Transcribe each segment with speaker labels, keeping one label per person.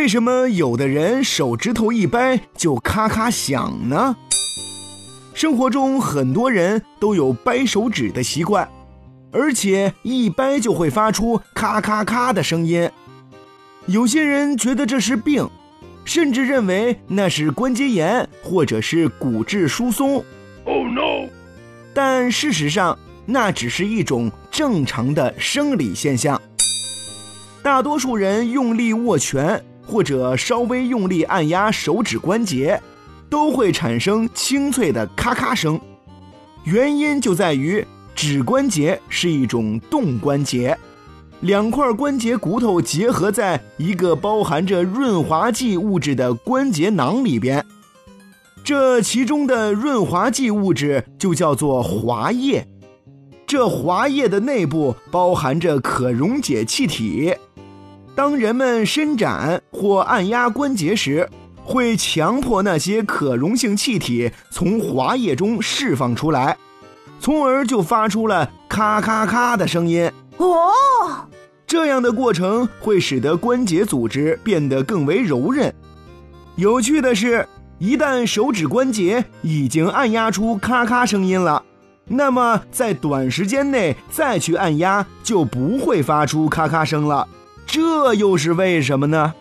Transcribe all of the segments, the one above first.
Speaker 1: 为什么有的人手指头一掰就咔咔响呢？生活中很多人都有掰手指的习惯，而且一掰就会发出咔咔咔的声音。有些人觉得这是病，甚至认为那是关节炎或者是骨质疏松。Oh no！但事实上，那只是一种正常的生理现象。大多数人用力握拳或者稍微用力按压手指关节，都会产生清脆的咔咔声。原因就在于指关节是一种动关节，两块关节骨头结合在一个包含着润滑剂物质的关节囊里边。这其中的润滑剂物质就叫做滑液，这滑液的内部包含着可溶解气体。当人们伸展或按压关节时，会强迫那些可溶性气体从滑液中释放出来，从而就发出了咔咔咔的声音。哦，这样的过程会使得关节组织变得更为柔韧。有趣的是，一旦手指关节已经按压出咔咔声音了，那么在短时间内再去按压就不会发出咔咔声了。这又是为什么呢？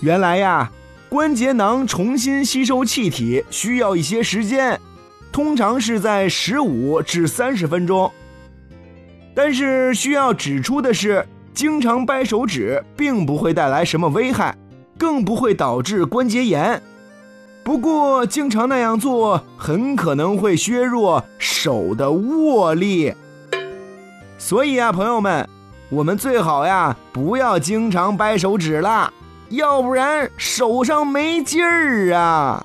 Speaker 1: 原来呀，关节囊重新吸收气体需要一些时间，通常是在十五至三十分钟。但是需要指出的是，经常掰手指并不会带来什么危害，更不会导致关节炎。不过，经常那样做很可能会削弱手的握力。所以啊，朋友们。我们最好呀，不要经常掰手指了，要不然手上没劲儿啊。